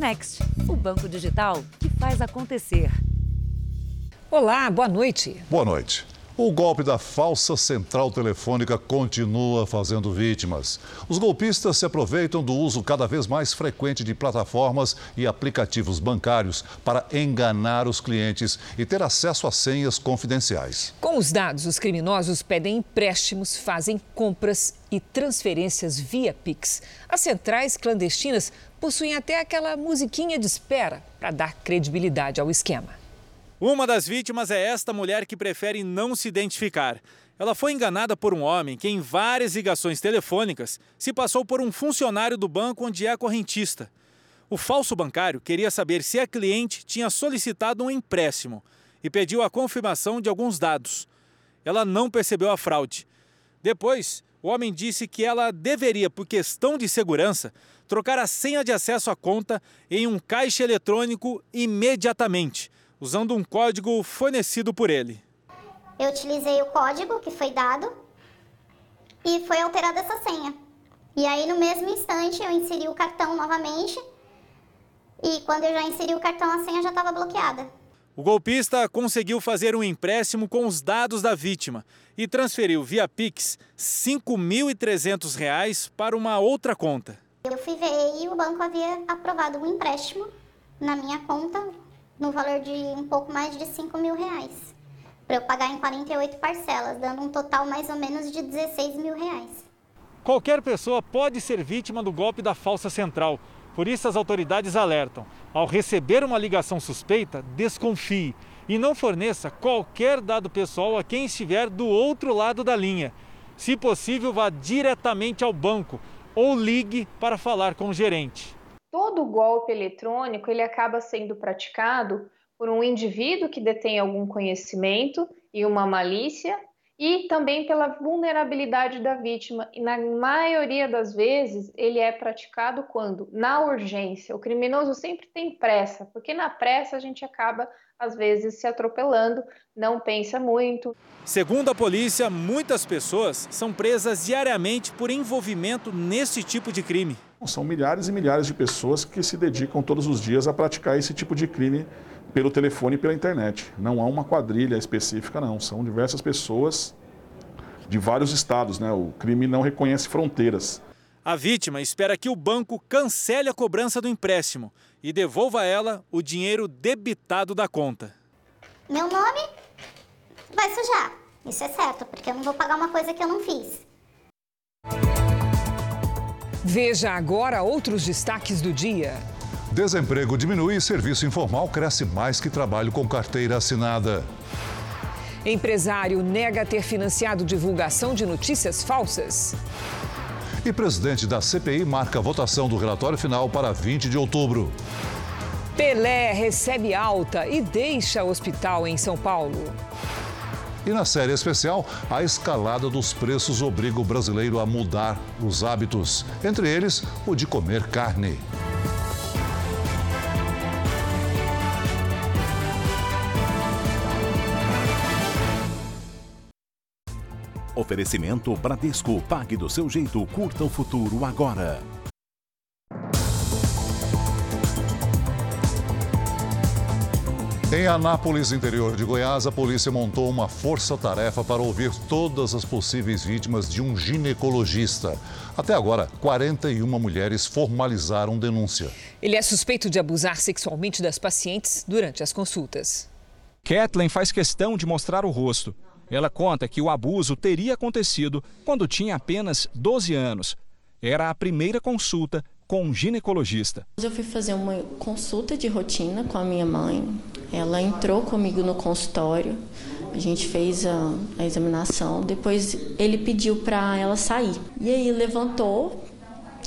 Next, o banco digital que faz acontecer. Olá, boa noite. Boa noite. O golpe da falsa central telefônica continua fazendo vítimas. Os golpistas se aproveitam do uso cada vez mais frequente de plataformas e aplicativos bancários para enganar os clientes e ter acesso a senhas confidenciais. Com os dados, os criminosos pedem empréstimos, fazem compras e transferências via Pix. As centrais clandestinas possuem até aquela musiquinha de espera para dar credibilidade ao esquema. Uma das vítimas é esta mulher que prefere não se identificar. Ela foi enganada por um homem que, em várias ligações telefônicas, se passou por um funcionário do banco onde é correntista. O falso bancário queria saber se a cliente tinha solicitado um empréstimo e pediu a confirmação de alguns dados. Ela não percebeu a fraude. Depois, o homem disse que ela deveria, por questão de segurança, trocar a senha de acesso à conta em um caixa eletrônico imediatamente usando um código fornecido por ele. Eu utilizei o código que foi dado e foi alterada essa senha. E aí, no mesmo instante, eu inseri o cartão novamente. E quando eu já inseri o cartão, a senha já estava bloqueada. O golpista conseguiu fazer um empréstimo com os dados da vítima e transferiu via Pix R$ 5.300 para uma outra conta. Eu fui ver e o banco havia aprovado um empréstimo na minha conta no valor de um pouco mais de 5 mil reais, para eu pagar em 48 parcelas, dando um total mais ou menos de 16 mil reais. Qualquer pessoa pode ser vítima do golpe da falsa central. Por isso, as autoridades alertam: ao receber uma ligação suspeita, desconfie e não forneça qualquer dado pessoal a quem estiver do outro lado da linha. Se possível, vá diretamente ao banco ou ligue para falar com o gerente todo golpe eletrônico ele acaba sendo praticado por um indivíduo que detém algum conhecimento e uma malícia e também pela vulnerabilidade da vítima. E na maioria das vezes ele é praticado quando? Na urgência. O criminoso sempre tem pressa, porque na pressa a gente acaba às vezes se atropelando, não pensa muito. Segundo a polícia, muitas pessoas são presas diariamente por envolvimento nesse tipo de crime. São milhares e milhares de pessoas que se dedicam todos os dias a praticar esse tipo de crime pelo telefone e pela internet. Não há uma quadrilha específica, não. São diversas pessoas de vários estados. Né? O crime não reconhece fronteiras. A vítima espera que o banco cancele a cobrança do empréstimo e devolva a ela o dinheiro debitado da conta. Meu nome vai sujar. Isso é certo, porque eu não vou pagar uma coisa que eu não fiz. Veja agora outros destaques do dia. Desemprego diminui e serviço informal cresce mais que trabalho com carteira assinada. Empresário nega ter financiado divulgação de notícias falsas. E presidente da CPI marca a votação do relatório final para 20 de outubro. Pelé recebe alta e deixa o hospital em São Paulo. E na série especial, a escalada dos preços obriga o brasileiro a mudar os hábitos, entre eles o de comer carne. Oferecimento Bradesco. Pague do seu jeito. Curta o futuro agora. Em Anápolis, interior de Goiás, a polícia montou uma força-tarefa para ouvir todas as possíveis vítimas de um ginecologista. Até agora, 41 mulheres formalizaram denúncia. Ele é suspeito de abusar sexualmente das pacientes durante as consultas. Kathleen faz questão de mostrar o rosto. Ela conta que o abuso teria acontecido quando tinha apenas 12 anos. Era a primeira consulta com um ginecologista. Eu fui fazer uma consulta de rotina com a minha mãe. Ela entrou comigo no consultório. A gente fez a, a examinação. Depois ele pediu para ela sair. E aí levantou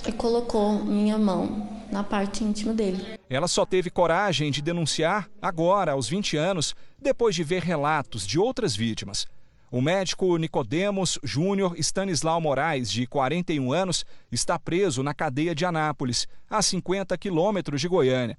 e colocou minha mão na parte íntima dele. Ela só teve coragem de denunciar agora, aos 20 anos, depois de ver relatos de outras vítimas. O médico Nicodemos Júnior Stanislau Moraes, de 41 anos, está preso na cadeia de Anápolis, a 50 quilômetros de Goiânia.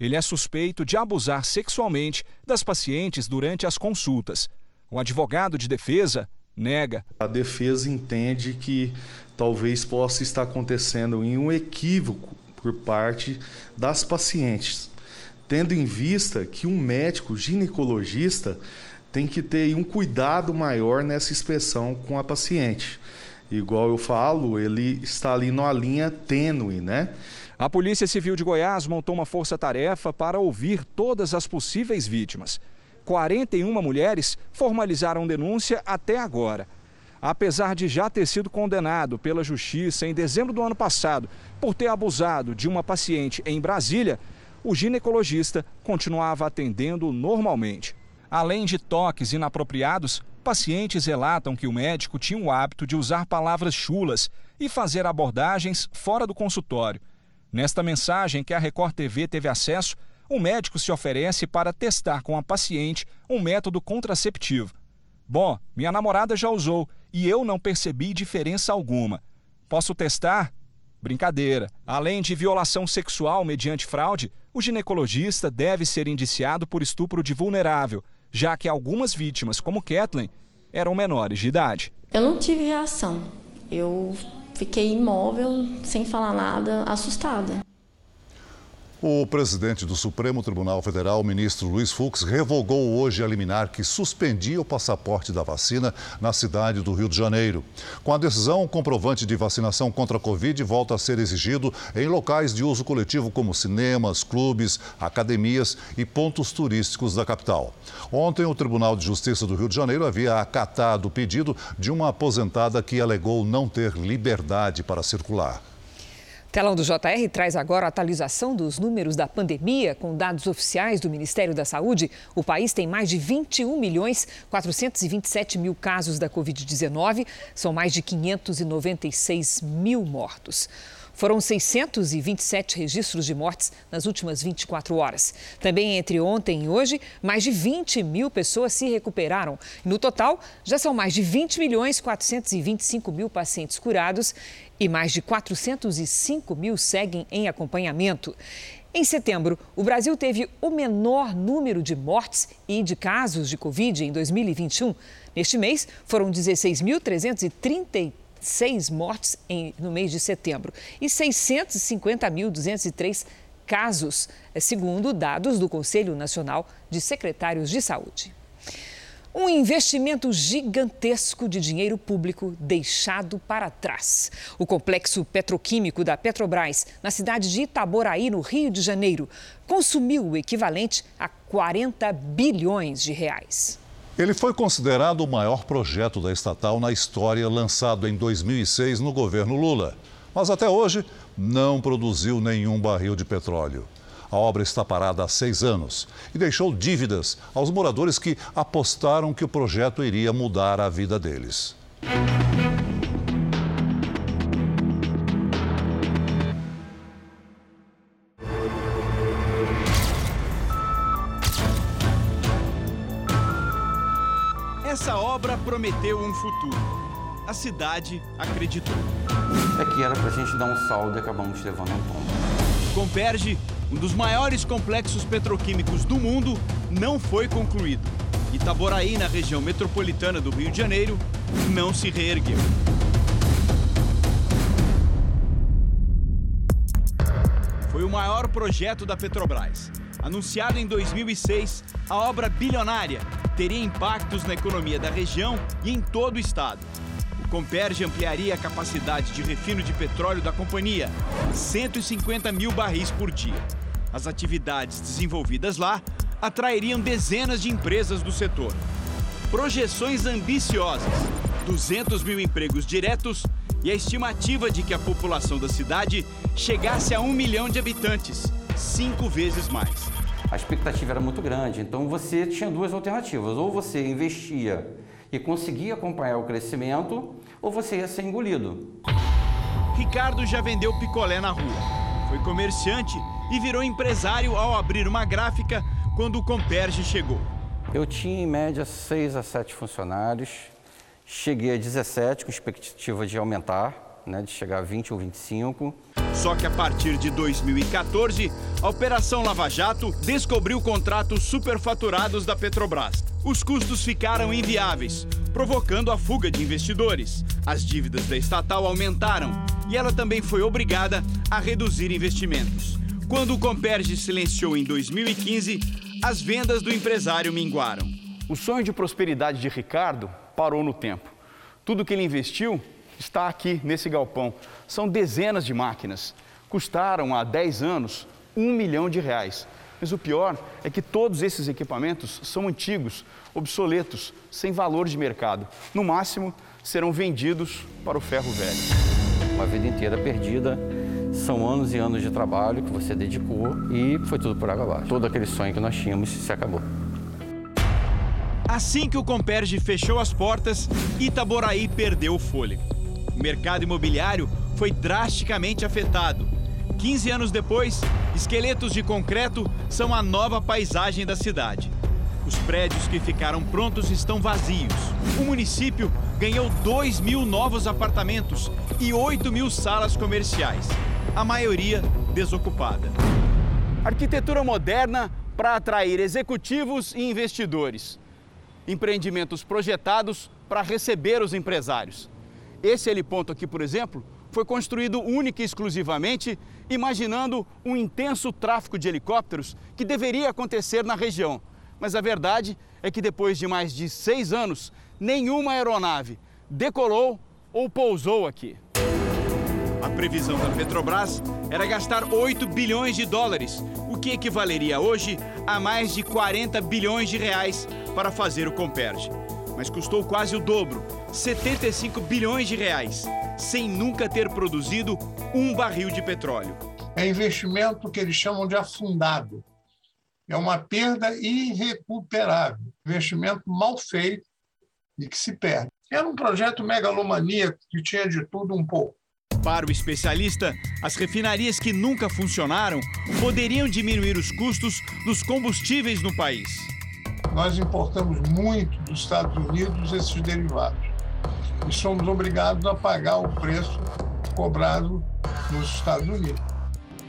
Ele é suspeito de abusar sexualmente das pacientes durante as consultas. O advogado de defesa nega. A defesa entende que talvez possa estar acontecendo em um equívoco por parte das pacientes, tendo em vista que um médico ginecologista tem que ter um cuidado maior nessa inspeção com a paciente. Igual eu falo, ele está ali numa linha tênue, né? A Polícia Civil de Goiás montou uma força-tarefa para ouvir todas as possíveis vítimas. 41 mulheres formalizaram denúncia até agora. Apesar de já ter sido condenado pela Justiça em dezembro do ano passado por ter abusado de uma paciente em Brasília, o ginecologista continuava atendendo normalmente. Além de toques inapropriados, pacientes relatam que o médico tinha o hábito de usar palavras chulas e fazer abordagens fora do consultório. Nesta mensagem que a Record TV teve acesso, o médico se oferece para testar com a paciente um método contraceptivo. Bom, minha namorada já usou e eu não percebi diferença alguma. Posso testar? Brincadeira. Além de violação sexual mediante fraude, o ginecologista deve ser indiciado por estupro de vulnerável, já que algumas vítimas, como Kathleen, eram menores de idade. Eu não tive reação. Eu fiquei imóvel, sem falar nada, assustada. O presidente do Supremo Tribunal Federal, ministro Luiz Fux, revogou hoje a liminar que suspendia o passaporte da vacina na cidade do Rio de Janeiro. Com a decisão, o comprovante de vacinação contra a Covid volta a ser exigido em locais de uso coletivo como cinemas, clubes, academias e pontos turísticos da capital. Ontem, o Tribunal de Justiça do Rio de Janeiro havia acatado o pedido de uma aposentada que alegou não ter liberdade para circular. Telão do JR traz agora a atualização dos números da pandemia. Com dados oficiais do Ministério da Saúde, o país tem mais de 21 milhões 427 mil casos da Covid-19. São mais de 596 mil mortos. Foram 627 registros de mortes nas últimas 24 horas. Também entre ontem e hoje, mais de 20 mil pessoas se recuperaram. No total, já são mais de 20 milhões 425 mil pacientes curados e mais de 405 mil seguem em acompanhamento. Em setembro, o Brasil teve o menor número de mortes e de casos de Covid em 2021. Neste mês, foram 16.333 seis mortes em, no mês de setembro e 650.203 casos, segundo dados do Conselho Nacional de Secretários de Saúde. Um investimento gigantesco de dinheiro público deixado para trás. O complexo petroquímico da Petrobras, na cidade de Itaboraí, no Rio de Janeiro, consumiu o equivalente a 40 bilhões de reais. Ele foi considerado o maior projeto da estatal na história, lançado em 2006 no governo Lula. Mas até hoje não produziu nenhum barril de petróleo. A obra está parada há seis anos e deixou dívidas aos moradores que apostaram que o projeto iria mudar a vida deles. Essa obra prometeu um futuro. A cidade acreditou. É que era pra gente dar um saldo e acabamos levando um tombo. Comperge, um dos maiores complexos petroquímicos do mundo, não foi concluído. Itaboraí, na região metropolitana do Rio de Janeiro, não se reergueu. Foi o maior projeto da Petrobras. Anunciado em 2006, a obra bilionária teria impactos na economia da região e em todo o estado. O Comperge ampliaria a capacidade de refino de petróleo da companhia, 150 mil barris por dia. As atividades desenvolvidas lá atrairiam dezenas de empresas do setor. Projeções ambiciosas, 200 mil empregos diretos e a estimativa de que a população da cidade chegasse a um milhão de habitantes, cinco vezes mais a expectativa era muito grande. Então você tinha duas alternativas: ou você investia e conseguia acompanhar o crescimento, ou você ia ser engolido. Ricardo já vendeu picolé na rua. Foi comerciante e virou empresário ao abrir uma gráfica quando o Comperge chegou. Eu tinha em média 6 a 7 funcionários. Cheguei a 17 com expectativa de aumentar, né, de chegar a 20 ou 25. Só que a partir de 2014, a Operação Lava Jato descobriu contratos superfaturados da Petrobras. Os custos ficaram inviáveis, provocando a fuga de investidores. As dívidas da estatal aumentaram e ela também foi obrigada a reduzir investimentos. Quando o Comperge silenciou em 2015, as vendas do empresário minguaram. O sonho de prosperidade de Ricardo parou no tempo. Tudo que ele investiu está aqui nesse galpão. São dezenas de máquinas. Custaram há 10 anos um milhão de reais. Mas o pior é que todos esses equipamentos são antigos, obsoletos, sem valor de mercado. No máximo, serão vendidos para o ferro velho. Uma vida inteira perdida, são anos e anos de trabalho que você dedicou e foi tudo por água abaixo. Todo aquele sonho que nós tínhamos se acabou. Assim que o Comperge fechou as portas, Itaboraí perdeu o fôlego. O mercado imobiliário foi drasticamente afetado. 15 anos depois, esqueletos de concreto são a nova paisagem da cidade. Os prédios que ficaram prontos estão vazios. O município ganhou 2 mil novos apartamentos e 8 mil salas comerciais, a maioria desocupada. Arquitetura moderna para atrair executivos e investidores. Empreendimentos projetados para receber os empresários. Esse heliponto aqui, por exemplo, foi construído única e exclusivamente imaginando um intenso tráfego de helicópteros que deveria acontecer na região. Mas a verdade é que depois de mais de seis anos, nenhuma aeronave decolou ou pousou aqui. A previsão da Petrobras era gastar 8 bilhões de dólares, o que equivaleria hoje a mais de 40 bilhões de reais para fazer o Comperge. Mas custou quase o dobro, 75 bilhões de reais, sem nunca ter produzido um barril de petróleo. É investimento que eles chamam de afundado. É uma perda irrecuperável, investimento mal feito e que se perde. Era um projeto megalomaníaco que tinha de tudo um pouco. Para o especialista, as refinarias que nunca funcionaram poderiam diminuir os custos dos combustíveis no país. Nós importamos muito dos Estados Unidos esses derivados e somos obrigados a pagar o preço cobrado nos Estados Unidos.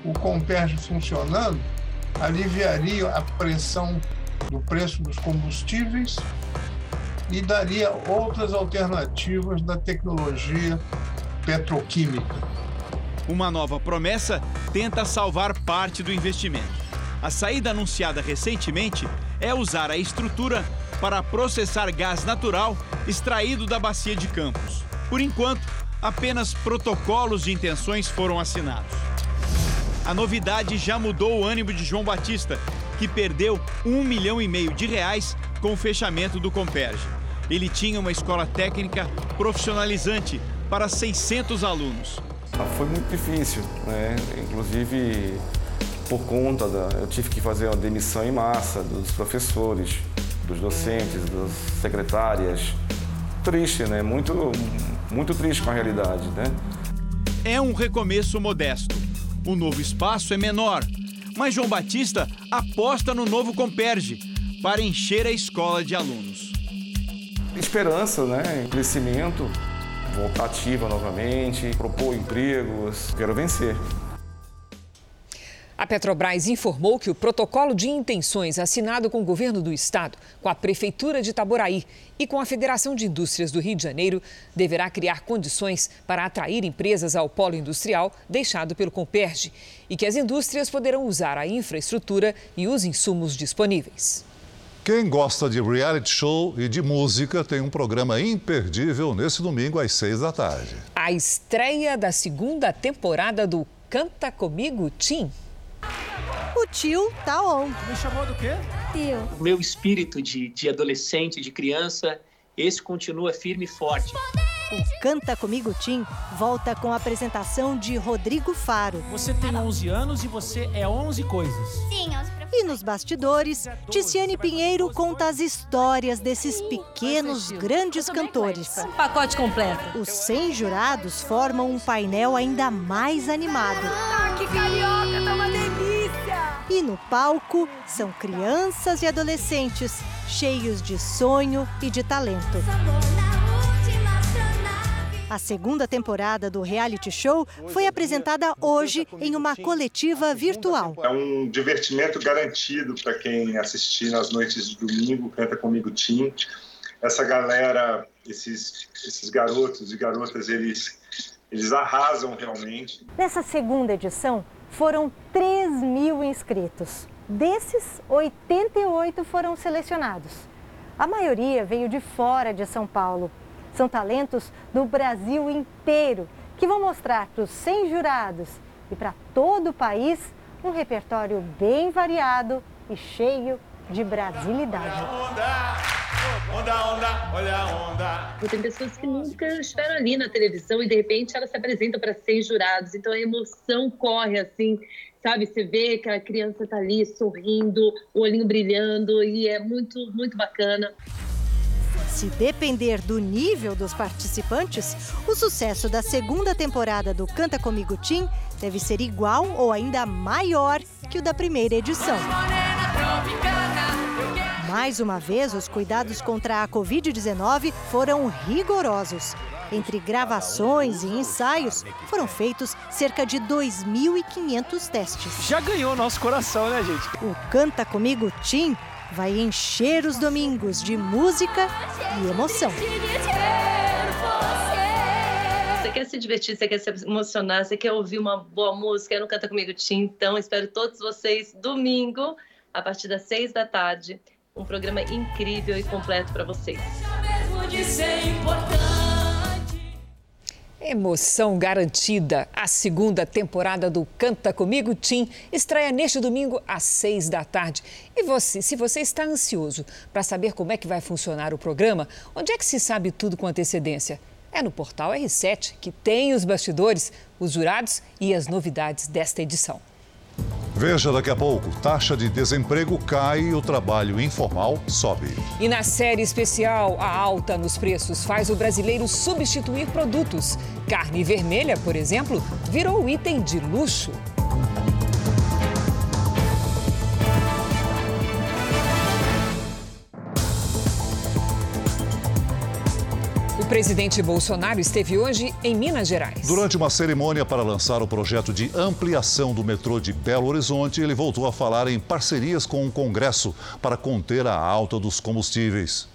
O Comperge funcionando aliviaria a pressão do preço dos combustíveis e daria outras alternativas da tecnologia petroquímica. Uma nova promessa tenta salvar parte do investimento. A saída anunciada recentemente é usar a estrutura para processar gás natural extraído da bacia de Campos. Por enquanto, apenas protocolos de intenções foram assinados. A novidade já mudou o ânimo de João Batista, que perdeu um milhão e meio de reais com o fechamento do Comperge. Ele tinha uma escola técnica profissionalizante para 600 alunos. Foi muito difícil, né? Inclusive por conta da, eu tive que fazer uma demissão em massa dos professores, dos docentes, das secretárias. Triste, né? Muito, muito triste com a realidade, né? É um recomeço modesto. O novo espaço é menor, mas João Batista aposta no novo Comperge para encher a escola de alunos. Esperança, né? Crescimento, voltar ativa novamente, propor empregos. Quero vencer. A Petrobras informou que o protocolo de intenções assinado com o governo do estado, com a Prefeitura de Itaboraí e com a Federação de Indústrias do Rio de Janeiro deverá criar condições para atrair empresas ao polo industrial deixado pelo Comperge e que as indústrias poderão usar a infraestrutura e os insumos disponíveis. Quem gosta de reality show e de música tem um programa imperdível nesse domingo às seis da tarde. A estreia da segunda temporada do Canta Comigo Tim. O tio tá on. Me chamou do quê? Tio. O meu espírito de, de adolescente, de criança, esse continua firme e forte. O Canta Comigo Tim volta com a apresentação de Rodrigo Faro. Você tem 11 anos e você é 11 coisas. Sim, 11 E nos bastidores, Ticiane Pinheiro conta as histórias desses pequenos, grandes cantores. Um pacote completo. Os 100 jurados formam um painel ainda mais animado. Ah, que carioca, tá! E no palco são crianças e adolescentes cheios de sonho e de talento. A segunda temporada do reality show foi apresentada hoje em uma coletiva virtual. É um divertimento garantido para quem assistir nas noites de domingo, Canta Comigo Tim. Essa galera, esses, esses garotos e garotas, eles, eles arrasam realmente. Nessa segunda edição, foram 3 mil inscritos. Desses, 88 foram selecionados. A maioria veio de fora de São Paulo. São talentos do Brasil inteiro que vão mostrar para os 100 jurados e para todo o país um repertório bem variado e cheio de brasilidade. Onda, onda, olha a onda. Tem pessoas que nunca estiveram ali na televisão e de repente elas se apresentam para 100 jurados. Então a emoção corre assim, sabe? Você vê que a criança tá ali sorrindo, o olhinho brilhando e é muito, muito bacana. Se depender do nível dos participantes, o sucesso da segunda temporada do Canta Comigo Tim deve ser igual ou ainda maior que o da primeira edição. Mais uma vez, os cuidados contra a Covid-19 foram rigorosos. Entre gravações e ensaios, foram feitos cerca de 2.500 testes. Já ganhou nosso coração, né, gente? O Canta Comigo Tim vai encher os domingos de música e emoção. Você quer se divertir, você quer se emocionar, você quer ouvir uma boa música, não canta comigo, Tim. Então, espero todos vocês domingo, a partir das seis da tarde. Um programa incrível e completo para vocês. Emoção garantida. A segunda temporada do Canta Comigo Tim estreia neste domingo às seis da tarde. E você, se você está ansioso para saber como é que vai funcionar o programa, onde é que se sabe tudo com antecedência? É no portal R7 que tem os bastidores, os jurados e as novidades desta edição. Veja daqui a pouco: taxa de desemprego cai e o trabalho informal sobe. E na série especial, a alta nos preços faz o brasileiro substituir produtos. Carne vermelha, por exemplo, virou item de luxo. Presidente Bolsonaro esteve hoje em Minas Gerais. Durante uma cerimônia para lançar o projeto de ampliação do metrô de Belo Horizonte, ele voltou a falar em parcerias com o Congresso para conter a alta dos combustíveis.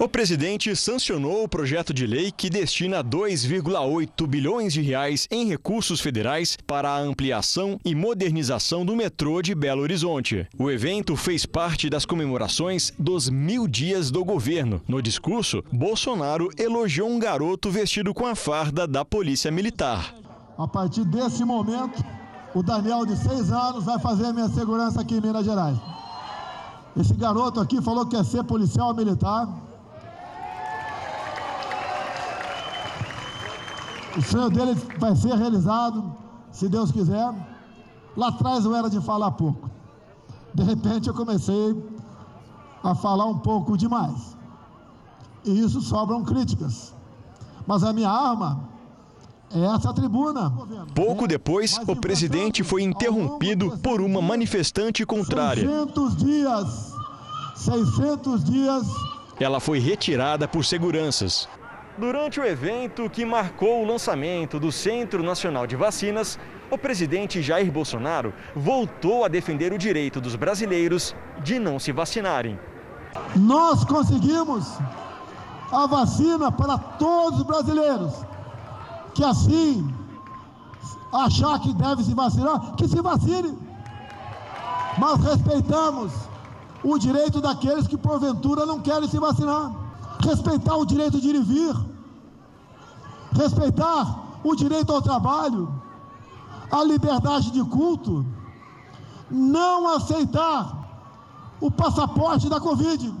O presidente sancionou o projeto de lei que destina 2,8 bilhões de reais em recursos federais para a ampliação e modernização do metrô de Belo Horizonte. O evento fez parte das comemorações dos mil dias do governo. No discurso, Bolsonaro elogiou um garoto vestido com a farda da Polícia Militar. A partir desse momento, o Daniel, de seis anos, vai fazer a minha segurança aqui em Minas Gerais. Esse garoto aqui falou que quer ser policial militar. O sonho dele vai ser realizado, se Deus quiser. Lá atrás eu era de falar pouco. De repente eu comecei a falar um pouco demais. E isso sobram críticas. Mas a minha arma é essa tribuna. Pouco depois, o presidente foi interrompido por uma manifestante contrária. 600 dias, 600 dias. Ela foi retirada por seguranças. Durante o evento que marcou o lançamento do Centro Nacional de Vacinas, o presidente Jair Bolsonaro voltou a defender o direito dos brasileiros de não se vacinarem. Nós conseguimos a vacina para todos os brasileiros. Que assim, achar que deve se vacinar, que se vacine. Mas respeitamos o direito daqueles que porventura não querem se vacinar respeitar o direito de ir e vir, respeitar o direito ao trabalho, a liberdade de culto, não aceitar o passaporte da Covid.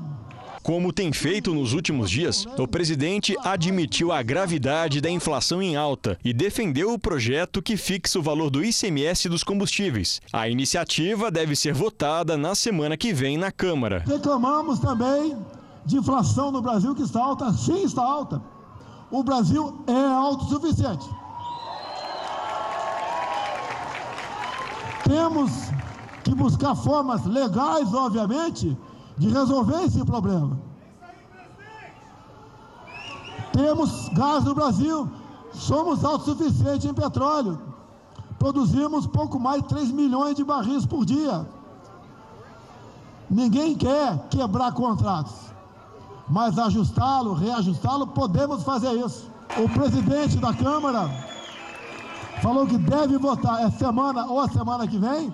Como tem feito nos últimos dias, o presidente admitiu a gravidade da inflação em alta e defendeu o projeto que fixa o valor do ICMS dos combustíveis. A iniciativa deve ser votada na semana que vem na Câmara. Reclamamos também de inflação no Brasil que está alta, sim está alta. O Brasil é autossuficiente. Temos que buscar formas legais, obviamente, de resolver esse problema. Temos gás no Brasil, somos autossuficientes em petróleo. Produzimos pouco mais de 3 milhões de barris por dia. Ninguém quer quebrar contratos, mas ajustá-lo, reajustá-lo, podemos fazer isso. O presidente da Câmara falou que deve votar essa semana ou a semana que vem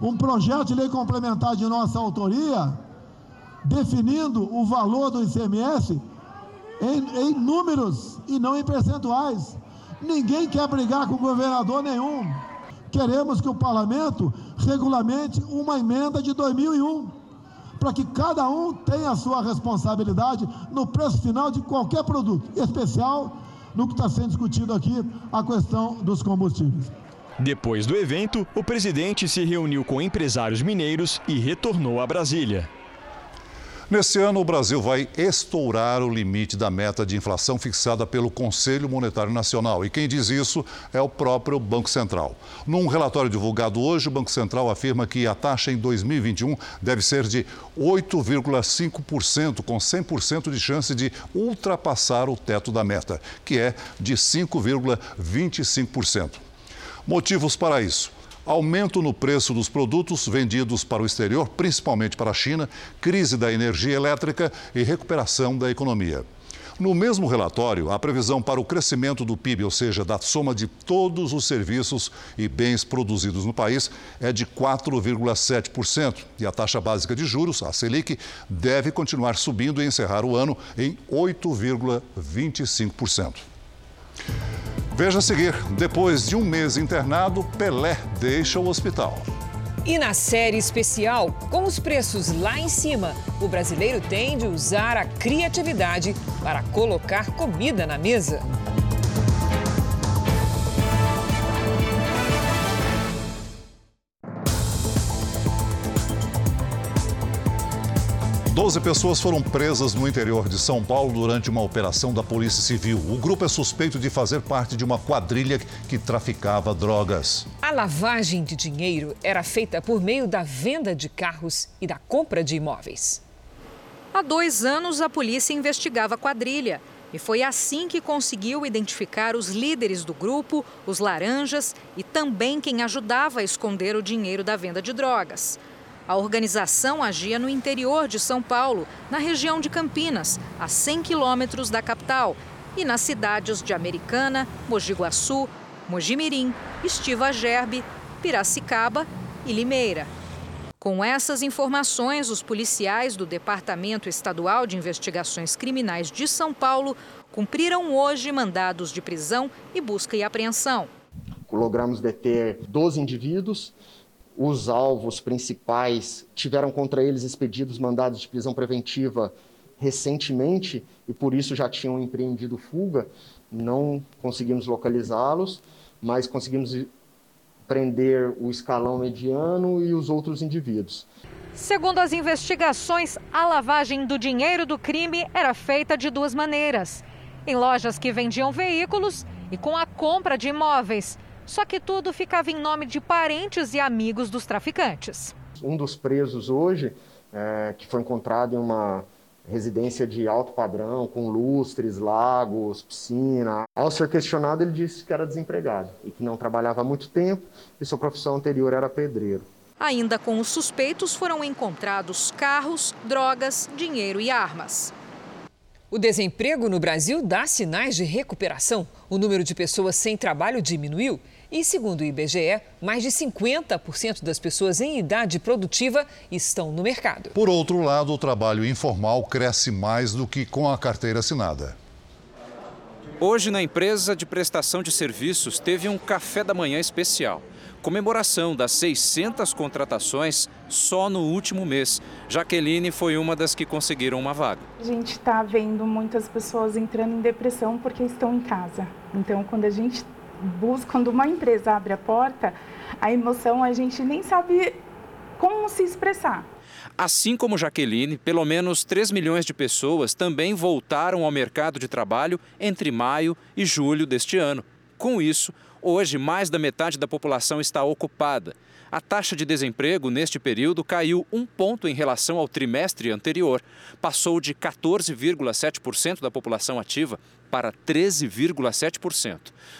um projeto de lei complementar de nossa autoria definindo o valor do ICMS em, em números e não em percentuais. Ninguém quer brigar com governador nenhum. Queremos que o parlamento regulamente uma emenda de 2001, para que cada um tenha a sua responsabilidade no preço final de qualquer produto, em especial no que está sendo discutido aqui, a questão dos combustíveis. Depois do evento, o presidente se reuniu com empresários mineiros e retornou a Brasília. Neste ano, o Brasil vai estourar o limite da meta de inflação fixada pelo Conselho Monetário Nacional. E quem diz isso é o próprio Banco Central. Num relatório divulgado hoje, o Banco Central afirma que a taxa em 2021 deve ser de 8,5%, com 100% de chance de ultrapassar o teto da meta, que é de 5,25%. Motivos para isso aumento no preço dos produtos vendidos para o exterior, principalmente para a China, crise da energia elétrica e recuperação da economia. No mesmo relatório, a previsão para o crescimento do PIB, ou seja, da soma de todos os serviços e bens produzidos no país, é de 4,7%. E a taxa básica de juros, a Selic, deve continuar subindo e encerrar o ano em 8,25%. Veja a seguir: depois de um mês internado, Pelé deixa o hospital. E na série especial, com os preços lá em cima, o brasileiro tem de usar a criatividade para colocar comida na mesa. 12 pessoas foram presas no interior de São Paulo durante uma operação da Polícia Civil. O grupo é suspeito de fazer parte de uma quadrilha que traficava drogas. A lavagem de dinheiro era feita por meio da venda de carros e da compra de imóveis. Há dois anos, a polícia investigava a quadrilha. E foi assim que conseguiu identificar os líderes do grupo, os laranjas e também quem ajudava a esconder o dinheiro da venda de drogas. A organização agia no interior de São Paulo, na região de Campinas, a 100 quilômetros da capital, e nas cidades de Americana, Mogi Guaçu, Mojimirim, Estiva Gerbe, Piracicaba e Limeira. Com essas informações, os policiais do Departamento Estadual de Investigações Criminais de São Paulo cumpriram hoje mandados de prisão e busca e apreensão. Logramos deter 12 indivíduos os alvos principais tiveram contra eles expedidos mandados de prisão preventiva recentemente e por isso já tinham empreendido fuga. Não conseguimos localizá-los, mas conseguimos prender o escalão mediano e os outros indivíduos. Segundo as investigações, a lavagem do dinheiro do crime era feita de duas maneiras: em lojas que vendiam veículos e com a compra de imóveis. Só que tudo ficava em nome de parentes e amigos dos traficantes. Um dos presos hoje, é, que foi encontrado em uma residência de alto padrão, com lustres, lagos, piscina. Ao ser questionado, ele disse que era desempregado e que não trabalhava há muito tempo e sua profissão anterior era pedreiro. Ainda com os suspeitos foram encontrados carros, drogas, dinheiro e armas. O desemprego no Brasil dá sinais de recuperação. O número de pessoas sem trabalho diminuiu e, segundo o IBGE, mais de 50% das pessoas em idade produtiva estão no mercado. Por outro lado, o trabalho informal cresce mais do que com a carteira assinada. Hoje, na empresa de prestação de serviços, teve um café da manhã especial. Comemoração das 600 contratações só no último mês. Jaqueline foi uma das que conseguiram uma vaga. A gente está vendo muitas pessoas entrando em depressão porque estão em casa. Então, quando a gente busca, quando uma empresa abre a porta, a emoção a gente nem sabe como se expressar. Assim como Jaqueline, pelo menos 3 milhões de pessoas também voltaram ao mercado de trabalho entre maio e julho deste ano. Com isso, hoje mais da metade da população está ocupada. A taxa de desemprego neste período caiu um ponto em relação ao trimestre anterior. Passou de 14,7% da população ativa para 13,7%.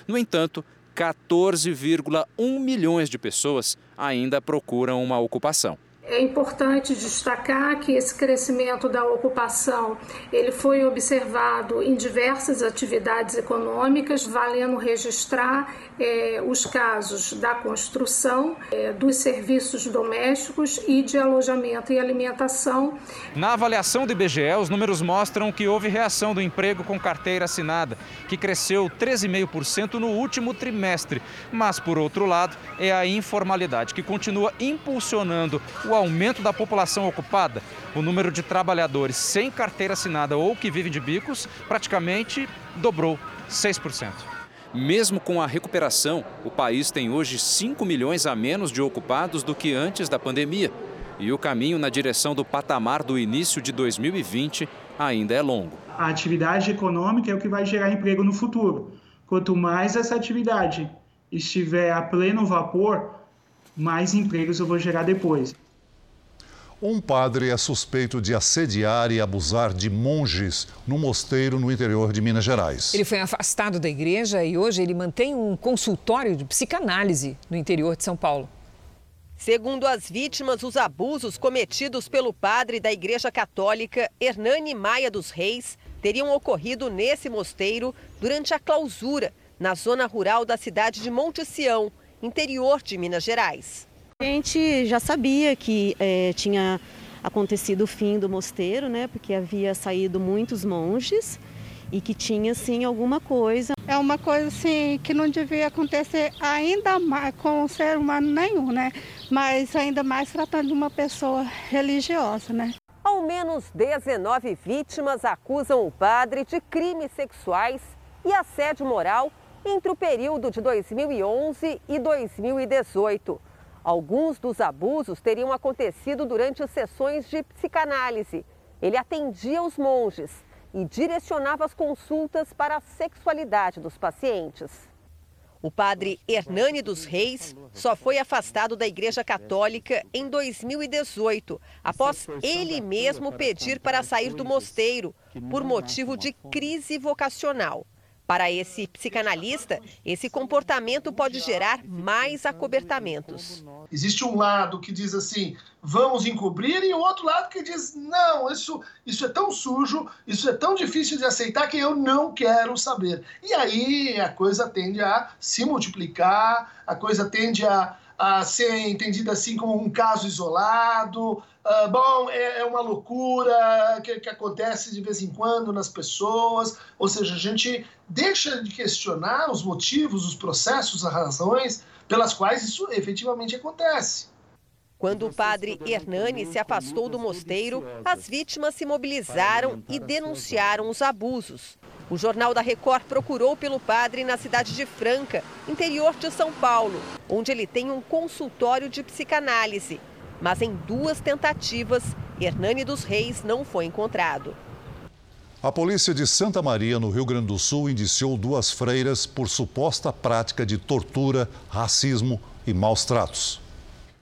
No entanto, 14,1 milhões de pessoas ainda procuram uma ocupação. É importante destacar que esse crescimento da ocupação ele foi observado em diversas atividades econômicas, valendo registrar é, os casos da construção, é, dos serviços domésticos e de alojamento e alimentação. Na avaliação do IBGE, os números mostram que houve reação do emprego com carteira assinada, que cresceu 13,5% no último trimestre. Mas, por outro lado, é a informalidade que continua impulsionando o aumento da população ocupada. O número de trabalhadores sem carteira assinada ou que vivem de bicos praticamente dobrou 6%. Mesmo com a recuperação, o país tem hoje 5 milhões a menos de ocupados do que antes da pandemia. E o caminho na direção do patamar do início de 2020 ainda é longo. A atividade econômica é o que vai gerar emprego no futuro. Quanto mais essa atividade estiver a pleno vapor, mais empregos eu vou gerar depois. Um padre é suspeito de assediar e abusar de monges no mosteiro no interior de Minas Gerais. Ele foi afastado da igreja e hoje ele mantém um consultório de psicanálise no interior de São Paulo. Segundo as vítimas, os abusos cometidos pelo padre da Igreja Católica Hernani Maia dos Reis teriam ocorrido nesse mosteiro durante a clausura na zona rural da cidade de Monte Sião, interior de Minas Gerais. A gente já sabia que é, tinha acontecido o fim do mosteiro, né? Porque havia saído muitos monges e que tinha sim alguma coisa. É uma coisa assim que não devia acontecer ainda mais com o ser humano nenhum, né? Mas ainda mais tratando de uma pessoa religiosa, né? Ao menos 19 vítimas acusam o padre de crimes sexuais e assédio moral entre o período de 2011 e 2018. Alguns dos abusos teriam acontecido durante sessões de psicanálise. Ele atendia os monges e direcionava as consultas para a sexualidade dos pacientes. O padre Hernani dos Reis só foi afastado da Igreja Católica em 2018, após ele mesmo pedir para sair do mosteiro por motivo de crise vocacional. Para esse psicanalista, esse comportamento pode gerar mais acobertamentos. Existe um lado que diz assim, vamos encobrir, e o outro lado que diz, não, isso, isso é tão sujo, isso é tão difícil de aceitar que eu não quero saber. E aí a coisa tende a se multiplicar, a coisa tende a, a ser entendida assim como um caso isolado. Uh, bom, é, é, uma loucura que, que acontece de vez em quando nas pessoas. Ou seja, a gente deixa de questionar os motivos, os processos, as razões pelas quais isso efetivamente acontece. Quando o padre Hernani se afastou do mosteiro, as vítimas se mobilizaram e denunciaram os abusos. O Jornal da Record procurou pelo padre na cidade de Franca, interior de São Paulo, onde ele tem um consultório de psicanálise. Mas em duas tentativas, Hernani dos Reis não foi encontrado. A polícia de Santa Maria, no Rio Grande do Sul, indiciou duas freiras por suposta prática de tortura, racismo e maus tratos.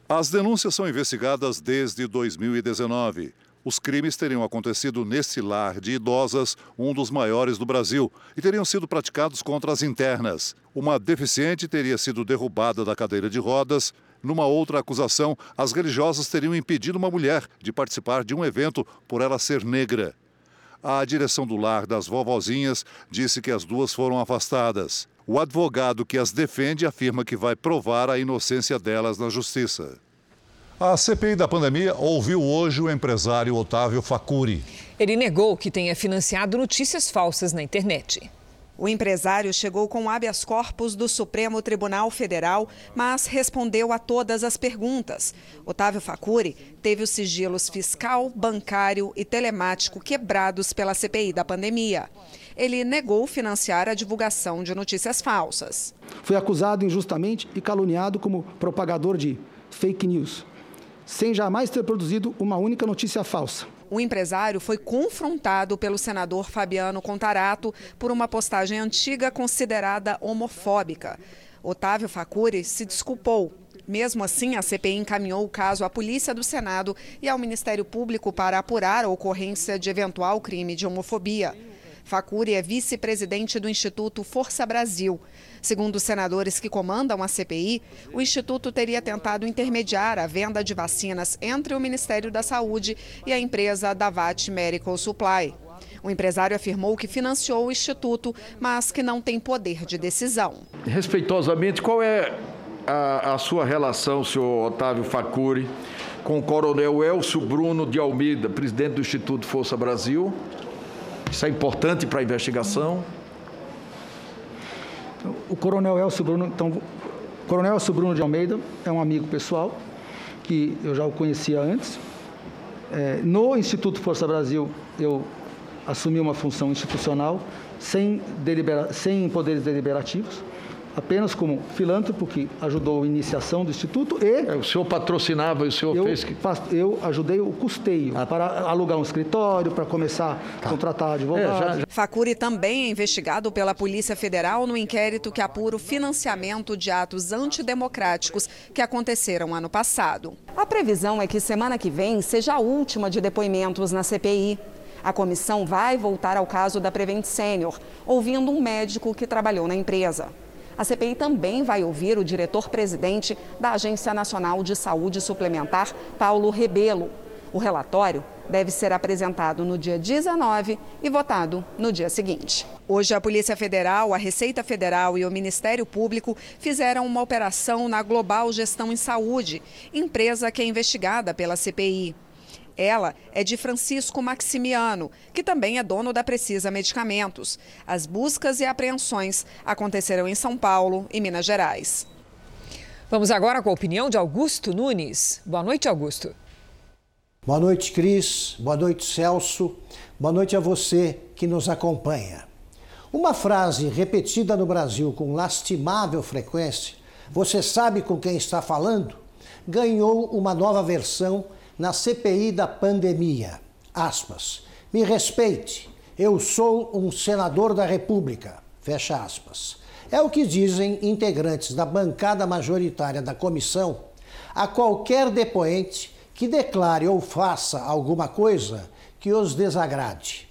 As denúncias são investigadas desde 2019. Os crimes teriam acontecido nesse lar de idosas, um dos maiores do Brasil, e teriam sido praticados contra as internas. Uma deficiente teria sido derrubada da cadeira de rodas. Numa outra acusação, as religiosas teriam impedido uma mulher de participar de um evento por ela ser negra. A direção do lar das vovozinhas disse que as duas foram afastadas. O advogado que as defende afirma que vai provar a inocência delas na justiça. A CPI da pandemia ouviu hoje o empresário Otávio Facuri. Ele negou que tenha financiado notícias falsas na internet. O empresário chegou com habeas corpus do Supremo Tribunal Federal, mas respondeu a todas as perguntas. Otávio Facuri teve os sigilos fiscal, bancário e telemático quebrados pela CPI da pandemia. Ele negou financiar a divulgação de notícias falsas. Foi acusado injustamente e caluniado como propagador de fake news, sem jamais ter produzido uma única notícia falsa. O empresário foi confrontado pelo senador Fabiano Contarato por uma postagem antiga considerada homofóbica. Otávio Facuri se desculpou. Mesmo assim, a CPI encaminhou o caso à Polícia do Senado e ao Ministério Público para apurar a ocorrência de eventual crime de homofobia. Facuri é vice-presidente do Instituto Força Brasil. Segundo os senadores que comandam a CPI, o Instituto teria tentado intermediar a venda de vacinas entre o Ministério da Saúde e a empresa Davat Medical Supply. O empresário afirmou que financiou o Instituto, mas que não tem poder de decisão. Respeitosamente, qual é a, a sua relação, senhor Otávio Facuri, com o coronel Elcio Bruno de Almeida, presidente do Instituto Força Brasil? Isso é importante para a investigação. O coronel Elcio Bruno, então, coronel Elcio Bruno de Almeida é um amigo pessoal que eu já o conhecia antes. É, no Instituto Força Brasil, eu assumi uma função institucional sem, delibera sem poderes deliberativos apenas como filântropo que ajudou a iniciação do Instituto e... É, o senhor patrocinava e o senhor eu, fez que... Eu ajudei o custeio ah. para alugar um escritório, para começar tá. a contratar advogados. É, já, já. Facuri também é investigado pela Polícia Federal no inquérito que apura o financiamento de atos antidemocráticos que aconteceram ano passado. A previsão é que semana que vem seja a última de depoimentos na CPI. A comissão vai voltar ao caso da Prevent Senior, ouvindo um médico que trabalhou na empresa. A CPI também vai ouvir o diretor-presidente da Agência Nacional de Saúde Suplementar, Paulo Rebelo. O relatório deve ser apresentado no dia 19 e votado no dia seguinte. Hoje, a Polícia Federal, a Receita Federal e o Ministério Público fizeram uma operação na Global Gestão em Saúde, empresa que é investigada pela CPI. Ela é de Francisco Maximiano, que também é dono da Precisa Medicamentos. As buscas e apreensões aconteceram em São Paulo e Minas Gerais. Vamos agora com a opinião de Augusto Nunes. Boa noite, Augusto. Boa noite, Cris. Boa noite, Celso. Boa noite a você que nos acompanha. Uma frase repetida no Brasil com lastimável frequência, você sabe com quem está falando? Ganhou uma nova versão na CPI da pandemia. Aspas. Me respeite, eu sou um senador da República. Fecha aspas. É o que dizem integrantes da bancada majoritária da comissão a qualquer depoente que declare ou faça alguma coisa que os desagrade.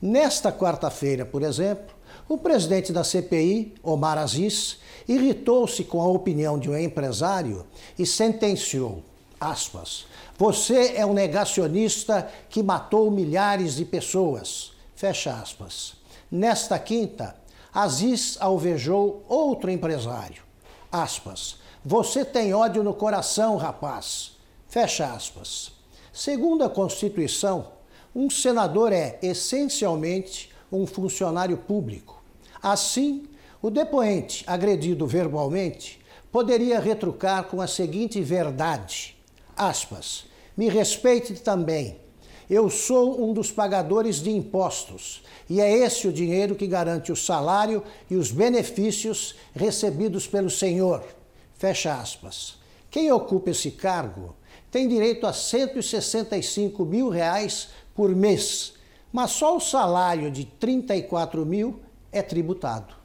Nesta quarta-feira, por exemplo, o presidente da CPI, Omar Aziz, irritou-se com a opinião de um empresário e sentenciou, aspas, você é um negacionista que matou milhares de pessoas. Fecha aspas. Nesta quinta, Aziz alvejou outro empresário. Aspas. Você tem ódio no coração, rapaz. Fecha aspas. Segundo a Constituição, um senador é essencialmente um funcionário público. Assim, o depoente agredido verbalmente poderia retrucar com a seguinte verdade: aspas, me respeite também. Eu sou um dos pagadores de impostos e é esse o dinheiro que garante o salário e os benefícios recebidos pelo Senhor. Fecha aspas. Quem ocupa esse cargo tem direito a 165 mil reais por mês, mas só o salário de 34 mil é tributado.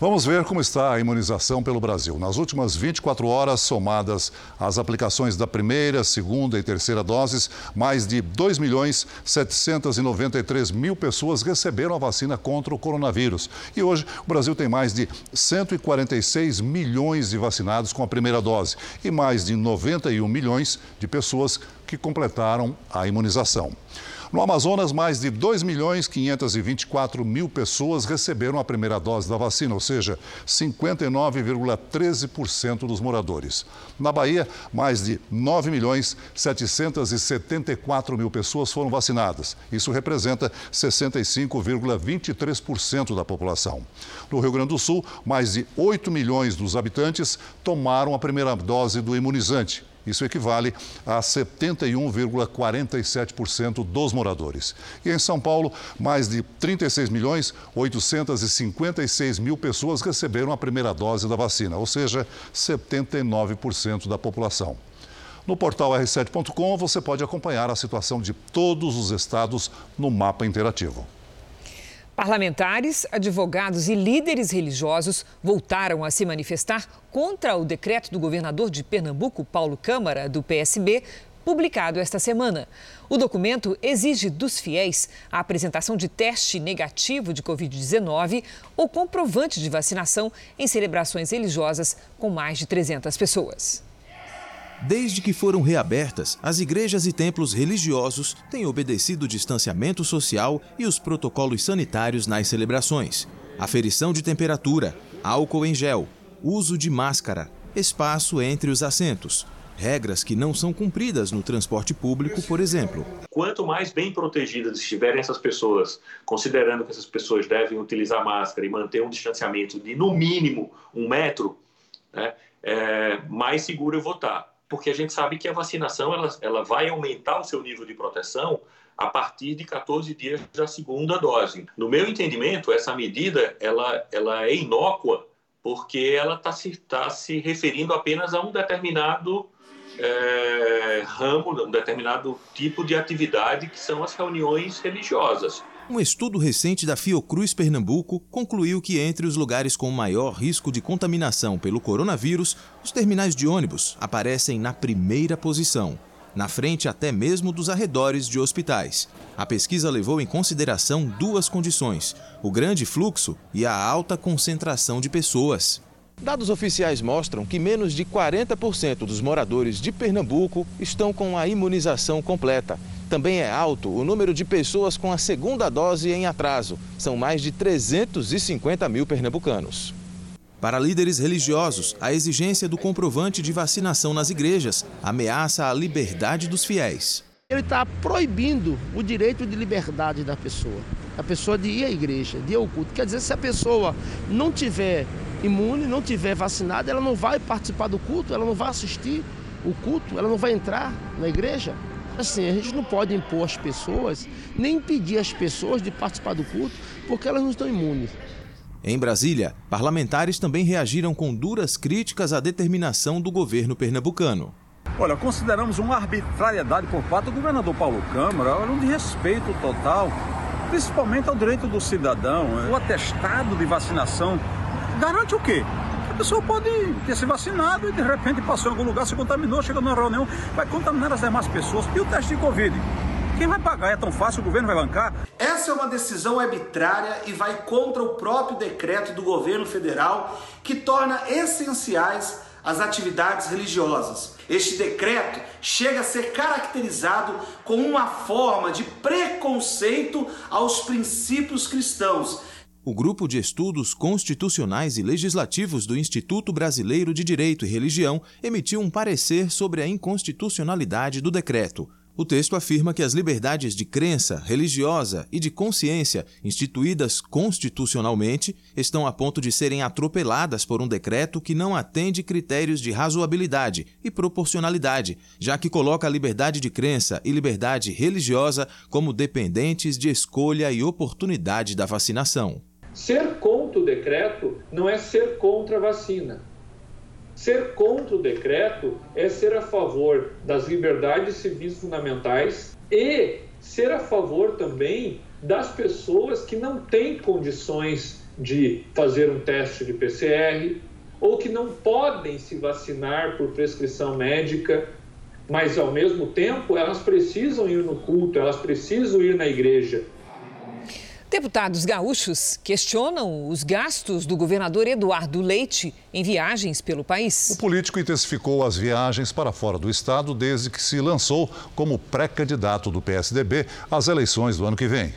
Vamos ver como está a imunização pelo Brasil. Nas últimas 24 horas, somadas as aplicações da primeira, segunda e terceira doses, mais de 2 milhões 793 mil pessoas receberam a vacina contra o coronavírus. E hoje, o Brasil tem mais de 146 milhões de vacinados com a primeira dose e mais de 91 milhões de pessoas que completaram a imunização. No Amazonas, mais de 2 milhões 524 mil pessoas receberam a primeira dose da vacina, ou seja, 59,13% dos moradores. Na Bahia, mais de 9 milhões 774 mil pessoas foram vacinadas. Isso representa 65,23% da população. No Rio Grande do Sul, mais de 8 milhões dos habitantes tomaram a primeira dose do imunizante. Isso equivale a 71,47% dos moradores. E em São Paulo, mais de 36 milhões 856 mil pessoas receberam a primeira dose da vacina, ou seja, 79% da população. No portal r7.com você pode acompanhar a situação de todos os estados no mapa interativo. Parlamentares, advogados e líderes religiosos voltaram a se manifestar contra o decreto do governador de Pernambuco, Paulo Câmara, do PSB, publicado esta semana. O documento exige dos fiéis a apresentação de teste negativo de Covid-19 ou comprovante de vacinação em celebrações religiosas com mais de 300 pessoas. Desde que foram reabertas, as igrejas e templos religiosos têm obedecido o distanciamento social e os protocolos sanitários nas celebrações. Aferição de temperatura, álcool em gel, uso de máscara, espaço entre os assentos. Regras que não são cumpridas no transporte público, por exemplo. Quanto mais bem protegidas estiverem essas pessoas, considerando que essas pessoas devem utilizar máscara e manter um distanciamento de no mínimo um metro, né, é, mais seguro eu vou estar porque a gente sabe que a vacinação ela, ela vai aumentar o seu nível de proteção a partir de 14 dias da segunda dose. No meu entendimento, essa medida ela, ela é inócua porque ela está se, tá se referindo apenas a um determinado é, ramo, um determinado tipo de atividade que são as reuniões religiosas. Um estudo recente da Fiocruz Pernambuco concluiu que entre os lugares com maior risco de contaminação pelo coronavírus, os terminais de ônibus aparecem na primeira posição, na frente até mesmo dos arredores de hospitais. A pesquisa levou em consideração duas condições: o grande fluxo e a alta concentração de pessoas. Dados oficiais mostram que menos de 40% dos moradores de Pernambuco estão com a imunização completa. Também é alto o número de pessoas com a segunda dose em atraso. São mais de 350 mil pernambucanos. Para líderes religiosos, a exigência do comprovante de vacinação nas igrejas ameaça a liberdade dos fiéis. Ele está proibindo o direito de liberdade da pessoa. A pessoa de ir à igreja, de ir ao culto. Quer dizer, se a pessoa não tiver imune, não tiver vacinada, ela não vai participar do culto, ela não vai assistir o culto, ela não vai entrar na igreja. Assim, a gente não pode impor às pessoas, nem impedir as pessoas de participar do culto, porque elas não estão imunes. Em Brasília, parlamentares também reagiram com duras críticas à determinação do governo pernambucano. Olha, consideramos uma arbitrariedade por parte do governador Paulo Câmara, um desrespeito total, principalmente ao direito do cidadão. O atestado de vacinação garante o quê? pessoa pode ter se vacinado e de repente passou em algum lugar, se contaminou, chegou numa reunião, vai contaminar as demais pessoas. E o teste de Covid? Quem vai pagar? É tão fácil, o governo vai bancar? Essa é uma decisão arbitrária e vai contra o próprio decreto do governo federal que torna essenciais as atividades religiosas. Este decreto chega a ser caracterizado como uma forma de preconceito aos princípios cristãos o Grupo de Estudos Constitucionais e Legislativos do Instituto Brasileiro de Direito e Religião emitiu um parecer sobre a inconstitucionalidade do decreto. O texto afirma que as liberdades de crença, religiosa e de consciência, instituídas constitucionalmente, estão a ponto de serem atropeladas por um decreto que não atende critérios de razoabilidade e proporcionalidade, já que coloca a liberdade de crença e liberdade religiosa como dependentes de escolha e oportunidade da vacinação. Ser contra o decreto não é ser contra a vacina. Ser contra o decreto é ser a favor das liberdades civis fundamentais e ser a favor também das pessoas que não têm condições de fazer um teste de PCR ou que não podem se vacinar por prescrição médica, mas ao mesmo tempo elas precisam ir no culto, elas precisam ir na igreja. Deputados gaúchos questionam os gastos do governador Eduardo Leite em viagens pelo país. O político intensificou as viagens para fora do estado desde que se lançou como pré-candidato do PSDB às eleições do ano que vem.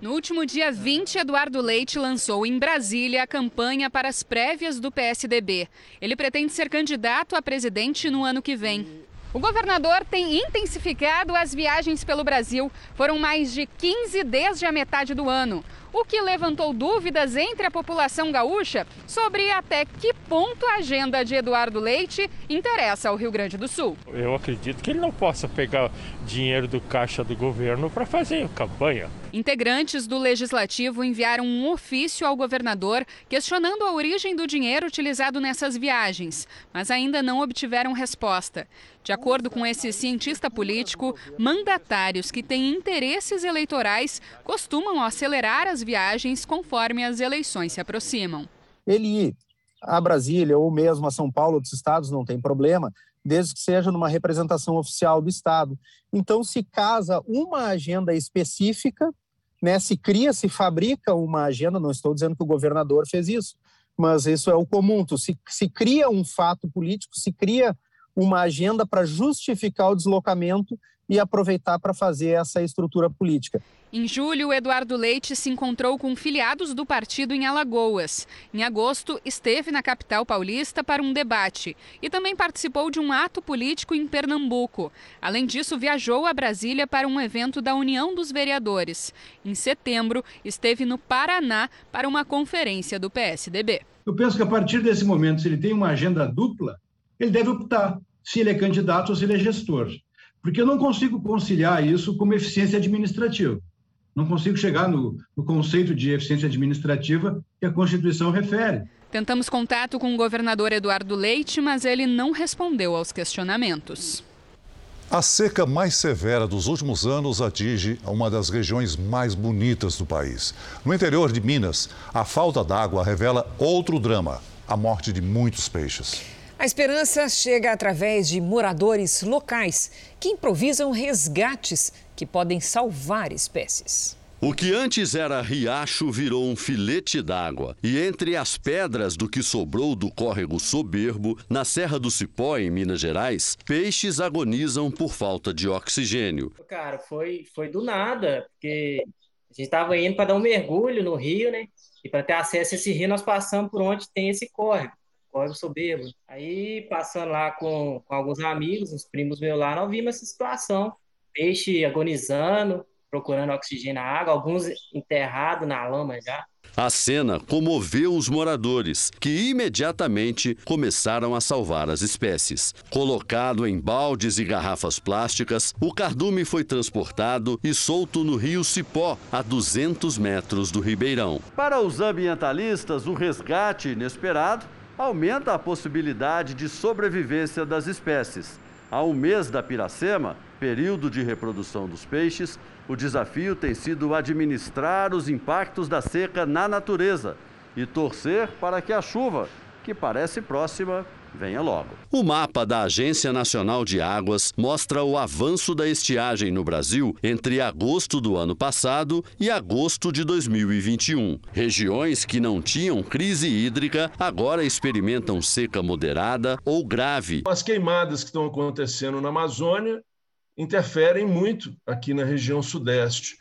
No último dia 20, Eduardo Leite lançou em Brasília a campanha para as prévias do PSDB. Ele pretende ser candidato a presidente no ano que vem. O governador tem intensificado as viagens pelo Brasil. Foram mais de 15 desde a metade do ano o que levantou dúvidas entre a população gaúcha sobre até que ponto a agenda de Eduardo Leite interessa ao Rio Grande do Sul. Eu acredito que ele não possa pegar dinheiro do caixa do governo para fazer campanha. Integrantes do legislativo enviaram um ofício ao governador questionando a origem do dinheiro utilizado nessas viagens, mas ainda não obtiveram resposta. De acordo com esse cientista político, mandatários que têm interesses eleitorais costumam acelerar as viagens conforme as eleições se aproximam. Ele ir a Brasília ou mesmo a São Paulo dos estados não tem problema, desde que seja numa representação oficial do Estado. Então, se casa uma agenda específica, né, se cria, se fabrica uma agenda, não estou dizendo que o governador fez isso, mas isso é o comum, se, se cria um fato político, se cria uma agenda para justificar o deslocamento e aproveitar para fazer essa estrutura política. Em julho, Eduardo Leite se encontrou com filiados do partido em Alagoas. Em agosto, esteve na capital paulista para um debate e também participou de um ato político em Pernambuco. Além disso, viajou a Brasília para um evento da União dos Vereadores. Em setembro, esteve no Paraná para uma conferência do PSDB. Eu penso que a partir desse momento, se ele tem uma agenda dupla, ele deve optar se ele é candidato ou se ele é gestor. Porque eu não consigo conciliar isso com eficiência administrativa. Não consigo chegar no, no conceito de eficiência administrativa que a Constituição refere. Tentamos contato com o governador Eduardo Leite, mas ele não respondeu aos questionamentos. A seca mais severa dos últimos anos atinge uma das regiões mais bonitas do país. No interior de Minas, a falta d'água revela outro drama: a morte de muitos peixes. A esperança chega através de moradores locais que improvisam resgates que podem salvar espécies. O que antes era riacho virou um filete d'água. E entre as pedras do que sobrou do córrego Soberbo, na Serra do Cipó, em Minas Gerais, peixes agonizam por falta de oxigênio. Cara, foi, foi do nada, porque a gente estava indo para dar um mergulho no rio, né? E para ter acesso a esse rio, nós passamos por onde tem esse córrego. Córrego Soberbo. Aí, passando lá com, com alguns amigos, uns primos meus lá, nós vimos essa situação. Peixe agonizando, procurando oxigênio na água, alguns enterrados na lama já. A cena comoveu os moradores, que imediatamente começaram a salvar as espécies. Colocado em baldes e garrafas plásticas, o cardume foi transportado e solto no rio Cipó, a 200 metros do Ribeirão. Para os ambientalistas, o resgate inesperado aumenta a possibilidade de sobrevivência das espécies. Há um mês da piracema, período de reprodução dos peixes, o desafio tem sido administrar os impactos da seca na natureza e torcer para que a chuva, que parece próxima, venha logo. O mapa da Agência Nacional de Águas mostra o avanço da estiagem no Brasil entre agosto do ano passado e agosto de 2021. Regiões que não tinham crise hídrica agora experimentam seca moderada ou grave. As queimadas que estão acontecendo na Amazônia interferem muito aqui na região sudeste.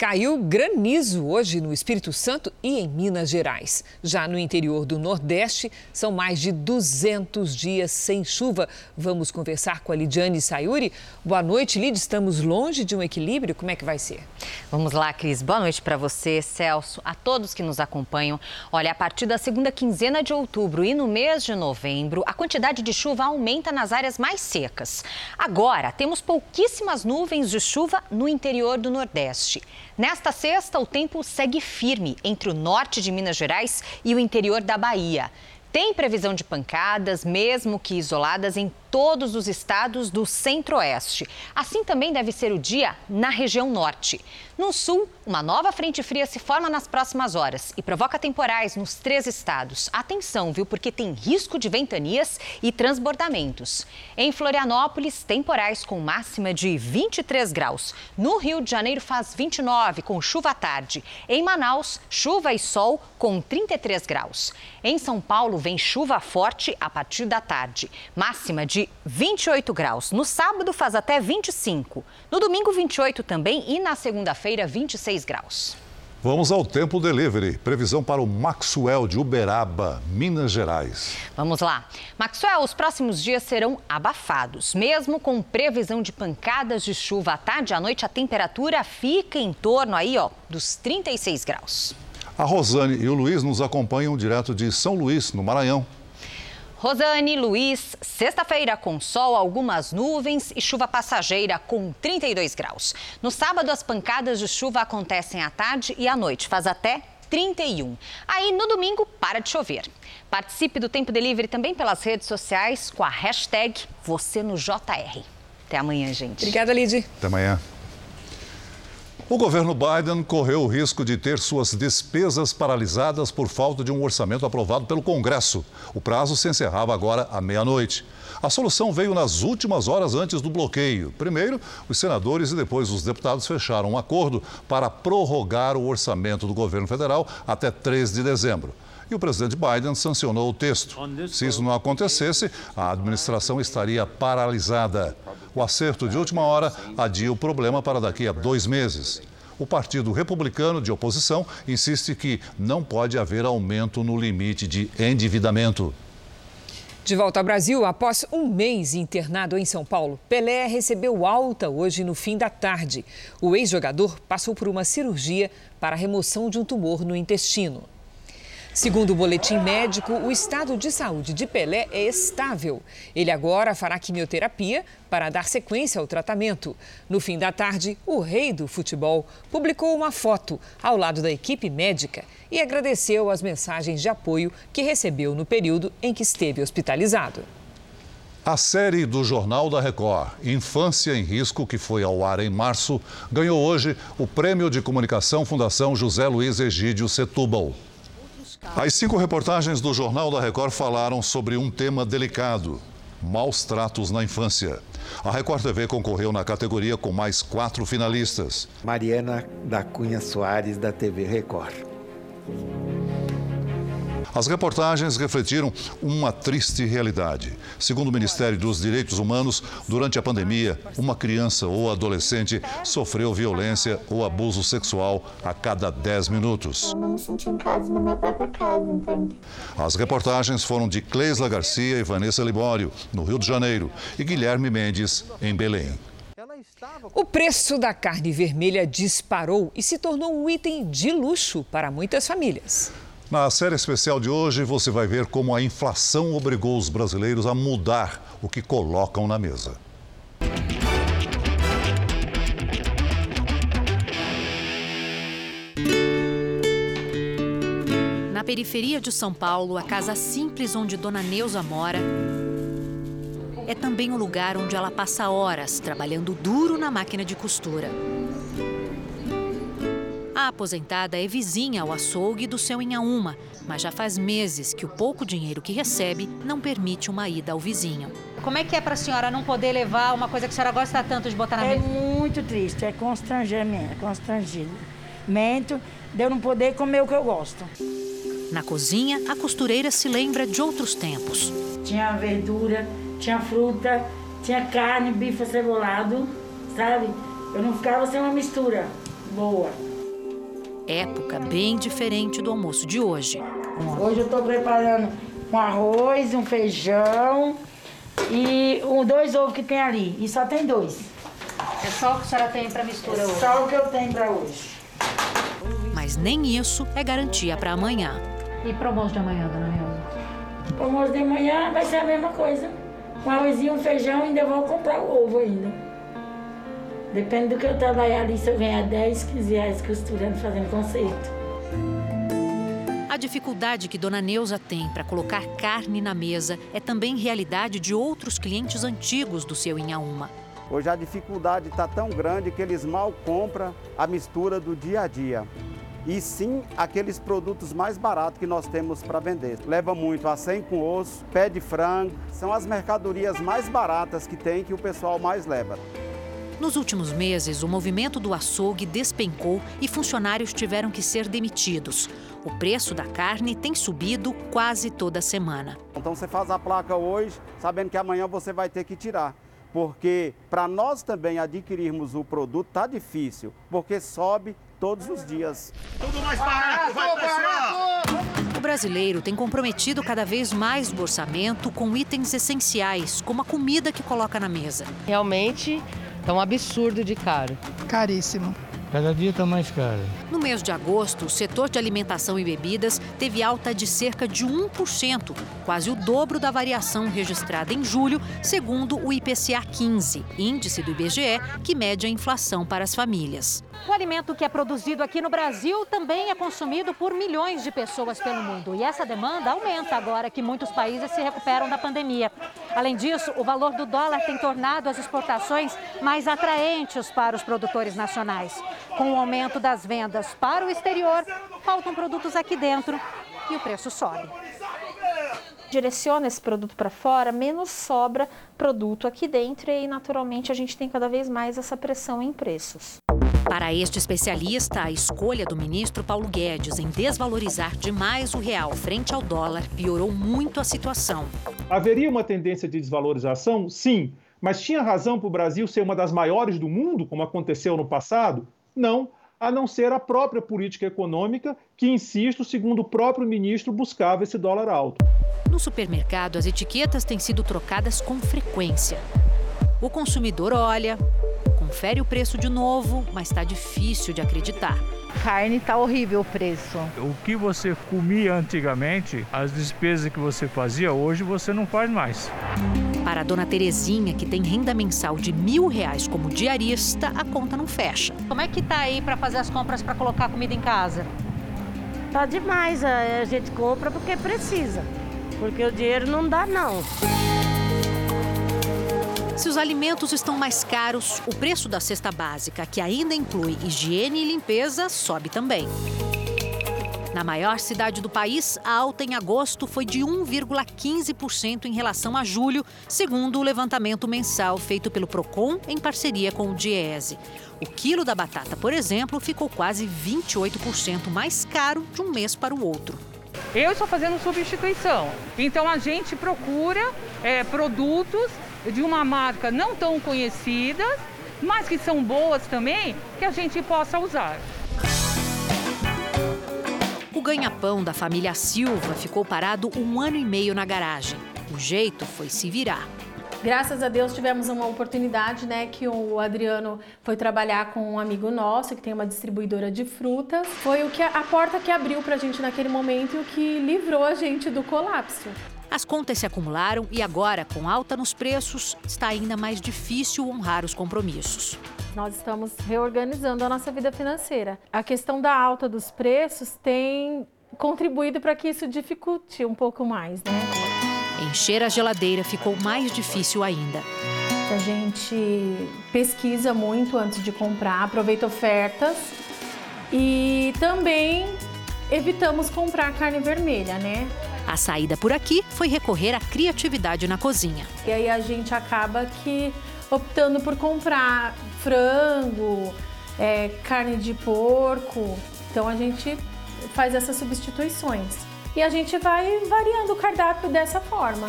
Caiu granizo hoje no Espírito Santo e em Minas Gerais. Já no interior do Nordeste, são mais de 200 dias sem chuva. Vamos conversar com a Lidiane Sayuri. Boa noite, Lid. Estamos longe de um equilíbrio. Como é que vai ser? Vamos lá, Cris. Boa noite para você, Celso, a todos que nos acompanham. Olha, a partir da segunda quinzena de outubro e no mês de novembro, a quantidade de chuva aumenta nas áreas mais secas. Agora, temos pouquíssimas nuvens de chuva no interior do Nordeste. Nesta sexta, o tempo segue firme entre o norte de Minas Gerais e o interior da Bahia. Tem previsão de pancadas, mesmo que isoladas, em todos os estados do centro-oeste. Assim também deve ser o dia na região norte. No sul, uma nova frente fria se forma nas próximas horas e provoca temporais nos três estados. Atenção, viu? Porque tem risco de ventanias e transbordamentos. Em Florianópolis, temporais com máxima de 23 graus. No Rio de Janeiro faz 29, com chuva à tarde. Em Manaus, chuva e sol com 33 graus. Em São Paulo, vem chuva forte a partir da tarde. Máxima de 28 graus. No sábado faz até 25. No domingo, 28 também e na segunda-feira, 26 graus. Vamos ao tempo delivery. Previsão para o Maxwell de Uberaba, Minas Gerais. Vamos lá. Maxwell, os próximos dias serão abafados. Mesmo com previsão de pancadas de chuva à tarde e à noite, a temperatura fica em torno aí, ó, dos 36 graus. A Rosane e o Luiz nos acompanham direto de São Luís, no Maranhão. Rosane, Luiz, sexta-feira com sol, algumas nuvens e chuva passageira com 32 graus. No sábado, as pancadas de chuva acontecem à tarde e à noite, faz até 31. Aí no domingo, para de chover. Participe do Tempo Delivery também pelas redes sociais com a hashtag Você no JR. Até amanhã, gente. Obrigada, Lid. Até amanhã. O governo Biden correu o risco de ter suas despesas paralisadas por falta de um orçamento aprovado pelo Congresso. O prazo se encerrava agora à meia-noite. A solução veio nas últimas horas antes do bloqueio. Primeiro, os senadores e depois os deputados fecharam um acordo para prorrogar o orçamento do governo federal até 3 de dezembro e o presidente Biden sancionou o texto. Se isso não acontecesse, a administração estaria paralisada. O acerto de última hora adia o problema para daqui a dois meses. O Partido Republicano de oposição insiste que não pode haver aumento no limite de endividamento. De volta ao Brasil, após um mês internado em São Paulo, Pelé recebeu alta hoje no fim da tarde. O ex-jogador passou por uma cirurgia para a remoção de um tumor no intestino. Segundo o boletim médico, o estado de saúde de Pelé é estável. Ele agora fará quimioterapia para dar sequência ao tratamento. No fim da tarde, o rei do futebol publicou uma foto ao lado da equipe médica e agradeceu as mensagens de apoio que recebeu no período em que esteve hospitalizado. A série do Jornal da Record, Infância em Risco, que foi ao ar em março, ganhou hoje o Prêmio de Comunicação Fundação José Luiz Egídio Setúbal. As cinco reportagens do Jornal da Record falaram sobre um tema delicado: maus tratos na infância. A Record TV concorreu na categoria com mais quatro finalistas. Mariana da Cunha Soares, da TV Record. As reportagens refletiram uma triste realidade. Segundo o Ministério dos Direitos Humanos, durante a pandemia, uma criança ou adolescente sofreu violência ou abuso sexual a cada 10 minutos. Eu não me senti em casa na minha própria casa, entende? As reportagens foram de Cleisla Garcia e Vanessa Libório, no Rio de Janeiro, e Guilherme Mendes, em Belém. O preço da carne vermelha disparou e se tornou um item de luxo para muitas famílias. Na série especial de hoje, você vai ver como a inflação obrigou os brasileiros a mudar o que colocam na mesa. Na periferia de São Paulo, a casa simples onde Dona Neuza mora é também o lugar onde ela passa horas trabalhando duro na máquina de costura. A aposentada é vizinha ao açougue do seu Inhaúma, mas já faz meses que o pouco dinheiro que recebe não permite uma ida ao vizinho. Como é que é para a senhora não poder levar uma coisa que a senhora gosta tanto de botar na É mesa? muito triste, é constrangimento, constrangimento de eu não poder comer o que eu gosto. Na cozinha, a costureira se lembra de outros tempos. Tinha verdura, tinha fruta, tinha carne, bife cebolado, sabe? Eu não ficava sem uma mistura boa. Época bem diferente do almoço de hoje. Hoje eu estou preparando um arroz, um feijão e um, dois ovos que tem ali. E só tem dois. É só o que a senhora tem para mistura É hoje? só o que eu tenho para hoje. Mas nem isso é garantia para amanhã. E para o almoço de amanhã, dona Neuza? O almoço de manhã vai ser a mesma coisa. Um arrozinho, um feijão e ainda vou comprar o ovo ainda. Depende do que eu trabalhar ali, se eu ganhar 10, 15 reais costurando, fazendo conserto. A dificuldade que Dona Neuza tem para colocar carne na mesa é também realidade de outros clientes antigos do seu Inhaúma. Hoje a dificuldade está tão grande que eles mal compram a mistura do dia a dia. E sim aqueles produtos mais baratos que nós temos para vender. Leva muito a 100 com osso, pé de frango, são as mercadorias mais baratas que tem que o pessoal mais leva. Nos últimos meses, o movimento do açougue despencou e funcionários tiveram que ser demitidos. O preço da carne tem subido quase toda semana. Então você faz a placa hoje, sabendo que amanhã você vai ter que tirar. Porque para nós também adquirirmos o produto tá difícil, porque sobe todos os dias. Tudo mais barato, vai pessoal! O brasileiro tem comprometido cada vez mais o orçamento com itens essenciais, como a comida que coloca na mesa. Realmente é um absurdo de caro. Caríssimo. Cada dia está mais caro. No mês de agosto, o setor de alimentação e bebidas teve alta de cerca de 1%, quase o dobro da variação registrada em julho, segundo o IPCA 15, índice do IBGE, que mede a inflação para as famílias. O alimento que é produzido aqui no Brasil também é consumido por milhões de pessoas pelo mundo. E essa demanda aumenta agora que muitos países se recuperam da pandemia. Além disso, o valor do dólar tem tornado as exportações mais atraentes para os produtores nacionais. Com o aumento das vendas para o exterior, faltam produtos aqui dentro e o preço sobe direciona esse produto para fora, menos sobra produto aqui dentro e aí, naturalmente a gente tem cada vez mais essa pressão em preços. Para este especialista, a escolha do ministro Paulo Guedes em desvalorizar demais o real frente ao dólar piorou muito a situação. Haveria uma tendência de desvalorização? Sim. Mas tinha razão para o Brasil ser uma das maiores do mundo, como aconteceu no passado? Não a não ser a própria política econômica, que, insisto, segundo o próprio ministro, buscava esse dólar alto. No supermercado, as etiquetas têm sido trocadas com frequência. O consumidor olha, confere o preço de novo, mas está difícil de acreditar. Carne está horrível o preço. O que você comia antigamente, as despesas que você fazia, hoje você não faz mais. Para a dona Terezinha, que tem renda mensal de mil reais como diarista, a conta não fecha. Como é que tá aí para fazer as compras para colocar comida em casa? Tá demais, a gente compra porque precisa, porque o dinheiro não dá não. Se os alimentos estão mais caros, o preço da cesta básica, que ainda inclui higiene e limpeza, sobe também. Na maior cidade do país, a alta em agosto foi de 1,15% em relação a julho, segundo o levantamento mensal feito pelo Procon em parceria com o Diese. O quilo da batata, por exemplo, ficou quase 28% mais caro de um mês para o outro. Eu estou fazendo substituição, então a gente procura é, produtos de uma marca não tão conhecida, mas que são boas também, que a gente possa usar. O ganha-pão da família Silva ficou parado um ano e meio na garagem. O jeito foi se virar. Graças a Deus tivemos uma oportunidade, né, que o Adriano foi trabalhar com um amigo nosso que tem uma distribuidora de frutas. Foi o que a porta que abriu para a gente naquele momento e o que livrou a gente do colapso. As contas se acumularam e agora, com alta nos preços, está ainda mais difícil honrar os compromissos. Nós estamos reorganizando a nossa vida financeira. A questão da alta dos preços tem contribuído para que isso dificulte um pouco mais, né? Encher a geladeira ficou mais difícil ainda. A gente pesquisa muito antes de comprar, aproveita ofertas e também evitamos comprar carne vermelha, né? A saída por aqui foi recorrer à criatividade na cozinha. E aí a gente acaba que optando por comprar frango, é, carne de porco. Então a gente faz essas substituições. E a gente vai variando o cardápio dessa forma.